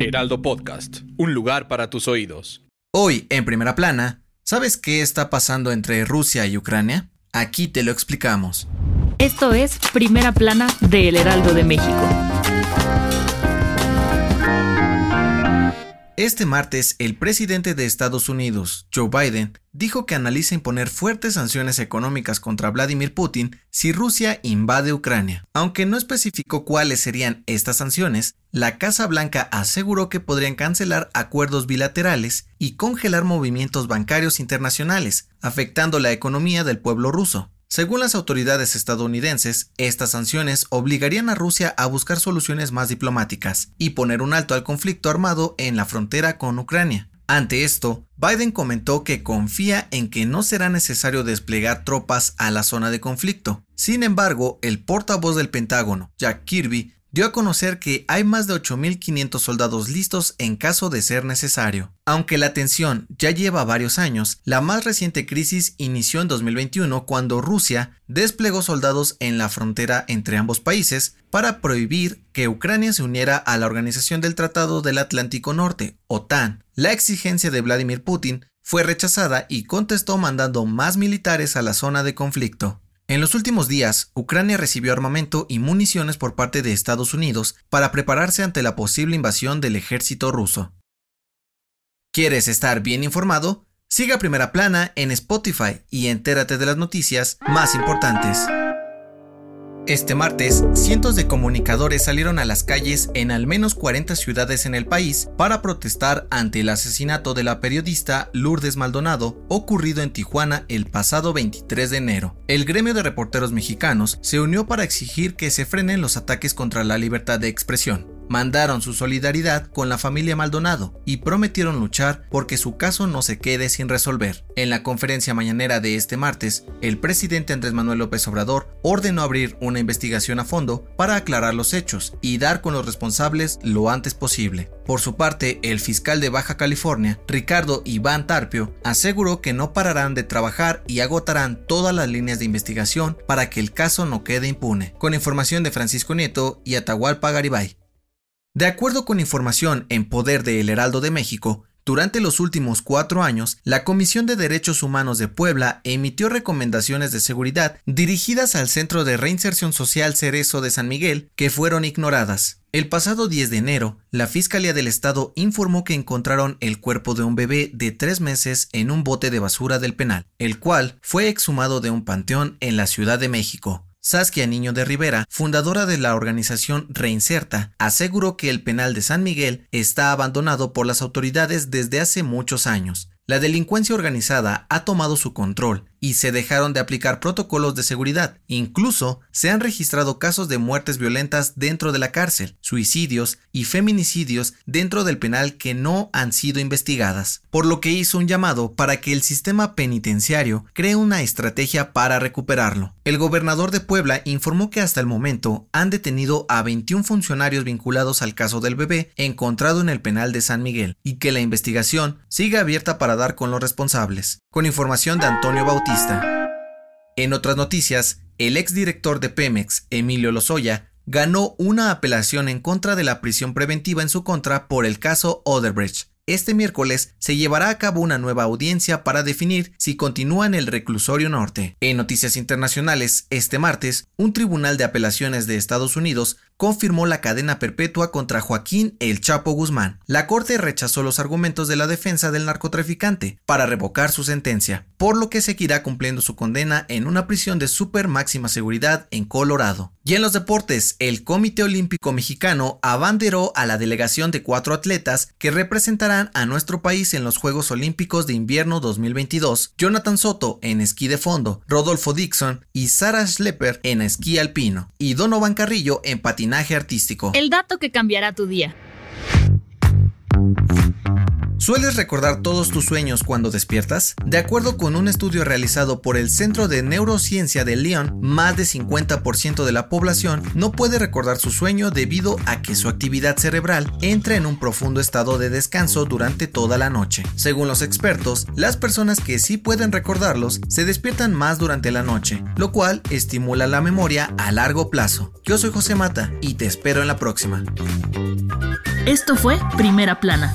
Heraldo Podcast, un lugar para tus oídos. Hoy, en primera plana, ¿sabes qué está pasando entre Rusia y Ucrania? Aquí te lo explicamos. Esto es Primera Plana de El Heraldo de México. Este martes, el presidente de Estados Unidos, Joe Biden, dijo que analiza imponer fuertes sanciones económicas contra Vladimir Putin si Rusia invade Ucrania. Aunque no especificó cuáles serían estas sanciones, la Casa Blanca aseguró que podrían cancelar acuerdos bilaterales y congelar movimientos bancarios internacionales, afectando la economía del pueblo ruso. Según las autoridades estadounidenses, estas sanciones obligarían a Rusia a buscar soluciones más diplomáticas y poner un alto al conflicto armado en la frontera con Ucrania. Ante esto, Biden comentó que confía en que no será necesario desplegar tropas a la zona de conflicto. Sin embargo, el portavoz del Pentágono, Jack Kirby, dio a conocer que hay más de 8.500 soldados listos en caso de ser necesario. Aunque la tensión ya lleva varios años, la más reciente crisis inició en 2021 cuando Rusia desplegó soldados en la frontera entre ambos países para prohibir que Ucrania se uniera a la Organización del Tratado del Atlántico Norte, OTAN. La exigencia de Vladimir Putin fue rechazada y contestó mandando más militares a la zona de conflicto. En los últimos días, Ucrania recibió armamento y municiones por parte de Estados Unidos para prepararse ante la posible invasión del ejército ruso. ¿Quieres estar bien informado? Siga Primera Plana en Spotify y entérate de las noticias más importantes. Este martes, cientos de comunicadores salieron a las calles en al menos 40 ciudades en el país para protestar ante el asesinato de la periodista Lourdes Maldonado ocurrido en Tijuana el pasado 23 de enero. El gremio de reporteros mexicanos se unió para exigir que se frenen los ataques contra la libertad de expresión mandaron su solidaridad con la familia Maldonado y prometieron luchar porque su caso no se quede sin resolver. En la conferencia mañanera de este martes, el presidente Andrés Manuel López Obrador ordenó abrir una investigación a fondo para aclarar los hechos y dar con los responsables lo antes posible. Por su parte, el fiscal de Baja California, Ricardo Iván Tarpio, aseguró que no pararán de trabajar y agotarán todas las líneas de investigación para que el caso no quede impune. Con información de Francisco Nieto y Atahualpa Garibay. De acuerdo con información en poder de El Heraldo de México, durante los últimos cuatro años, la Comisión de Derechos Humanos de Puebla emitió recomendaciones de seguridad dirigidas al Centro de Reinserción Social Cerezo de San Miguel que fueron ignoradas. El pasado 10 de enero, la Fiscalía del Estado informó que encontraron el cuerpo de un bebé de tres meses en un bote de basura del penal, el cual fue exhumado de un panteón en la Ciudad de México. Saskia Niño de Rivera, fundadora de la organización Reinserta, aseguró que el penal de San Miguel está abandonado por las autoridades desde hace muchos años. La delincuencia organizada ha tomado su control y se dejaron de aplicar protocolos de seguridad. Incluso se han registrado casos de muertes violentas dentro de la cárcel, suicidios y feminicidios dentro del penal que no han sido investigadas, por lo que hizo un llamado para que el sistema penitenciario cree una estrategia para recuperarlo. El gobernador de Puebla informó que hasta el momento han detenido a 21 funcionarios vinculados al caso del bebé encontrado en el penal de San Miguel y que la investigación sigue abierta para dar con los responsables. Con información de Antonio Bautista, en otras noticias, el exdirector de Pemex, Emilio Lozoya, ganó una apelación en contra de la prisión preventiva en su contra por el caso Oderbrecht. Este miércoles se llevará a cabo una nueva audiencia para definir si continúa en el reclusorio norte. En noticias internacionales, este martes, un tribunal de apelaciones de Estados Unidos confirmó la cadena perpetua contra Joaquín El Chapo Guzmán. La Corte rechazó los argumentos de la defensa del narcotraficante para revocar su sentencia, por lo que seguirá cumpliendo su condena en una prisión de super máxima seguridad en Colorado. Y en los deportes, el Comité Olímpico Mexicano abanderó a la delegación de cuatro atletas que representarán a nuestro país en los Juegos Olímpicos de Invierno 2022, Jonathan Soto en esquí de fondo, Rodolfo Dixon y Sarah Schlepper en esquí alpino, y Donovan Carrillo en patinaje El dato que cambiará tu día. ¿Sueles recordar todos tus sueños cuando despiertas? De acuerdo con un estudio realizado por el Centro de Neurociencia de Lyon, más de 50% de la población no puede recordar su sueño debido a que su actividad cerebral entra en un profundo estado de descanso durante toda la noche. Según los expertos, las personas que sí pueden recordarlos se despiertan más durante la noche, lo cual estimula la memoria a largo plazo. Yo soy José Mata y te espero en la próxima. Esto fue Primera Plana